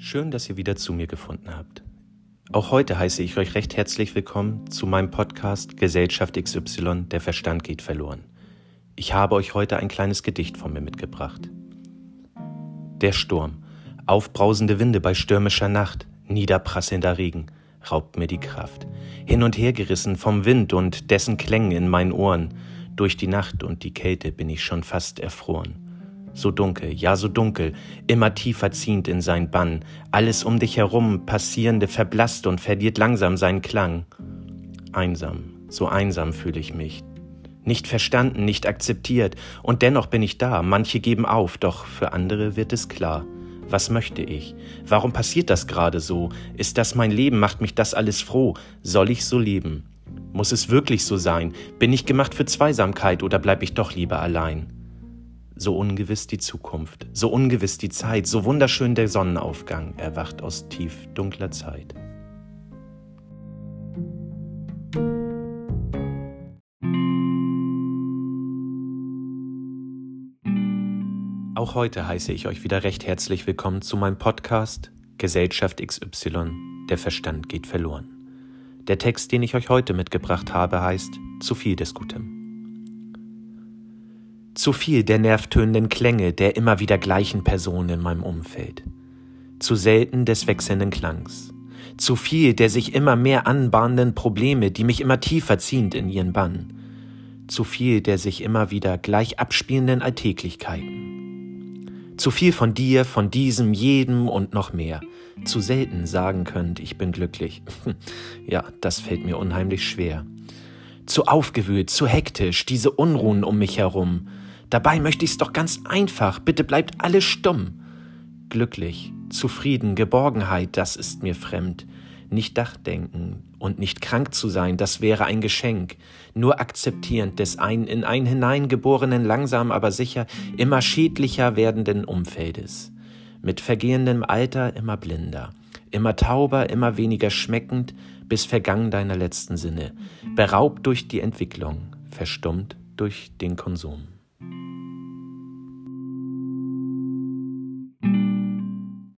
Schön, dass ihr wieder zu mir gefunden habt. Auch heute heiße ich euch recht herzlich willkommen zu meinem Podcast Gesellschaft XY, der Verstand geht verloren. Ich habe euch heute ein kleines Gedicht von mir mitgebracht. Der Sturm, aufbrausende Winde bei stürmischer Nacht, niederprasselnder Regen, raubt mir die Kraft. Hin und her gerissen vom Wind und dessen Klängen in meinen Ohren, durch die Nacht und die Kälte bin ich schon fast erfroren. So dunkel, ja so dunkel, immer tiefer ziehend in sein Bann, alles um dich herum, passierende verblasst und verliert langsam seinen Klang. Einsam, so einsam fühle ich mich. Nicht verstanden, nicht akzeptiert, und dennoch bin ich da, manche geben auf, doch für andere wird es klar. Was möchte ich? Warum passiert das gerade so? Ist das mein Leben? Macht mich das alles froh? Soll ich so leben? Muss es wirklich so sein? Bin ich gemacht für Zweisamkeit oder bleib ich doch lieber allein? So ungewiss die Zukunft, so ungewiss die Zeit, so wunderschön der Sonnenaufgang erwacht aus tief dunkler Zeit. Auch heute heiße ich euch wieder recht herzlich willkommen zu meinem Podcast Gesellschaft XY, der Verstand geht verloren. Der Text, den ich euch heute mitgebracht habe, heißt Zu viel des Guten. Zu viel der nervtönenden Klänge der immer wieder gleichen Personen in meinem Umfeld. Zu selten des wechselnden Klangs. Zu viel der sich immer mehr anbahnenden Probleme, die mich immer tiefer ziehend in ihren Bann. Zu viel der sich immer wieder gleich abspielenden Alltäglichkeiten zu viel von dir, von diesem, jedem und noch mehr. Zu selten sagen könnt, ich bin glücklich. ja, das fällt mir unheimlich schwer. Zu aufgewühlt, zu hektisch, diese Unruhen um mich herum. Dabei möchte ich's doch ganz einfach, bitte bleibt alles stumm. Glücklich, zufrieden, Geborgenheit, das ist mir fremd. Nicht Dachdenken und nicht krank zu sein, das wäre ein Geschenk, nur akzeptierend des ein in ein hineingeborenen, langsam aber sicher immer schädlicher werdenden Umfeldes, mit vergehendem Alter immer blinder, immer tauber, immer weniger schmeckend, bis vergangen deiner letzten Sinne, beraubt durch die Entwicklung, verstummt durch den Konsum.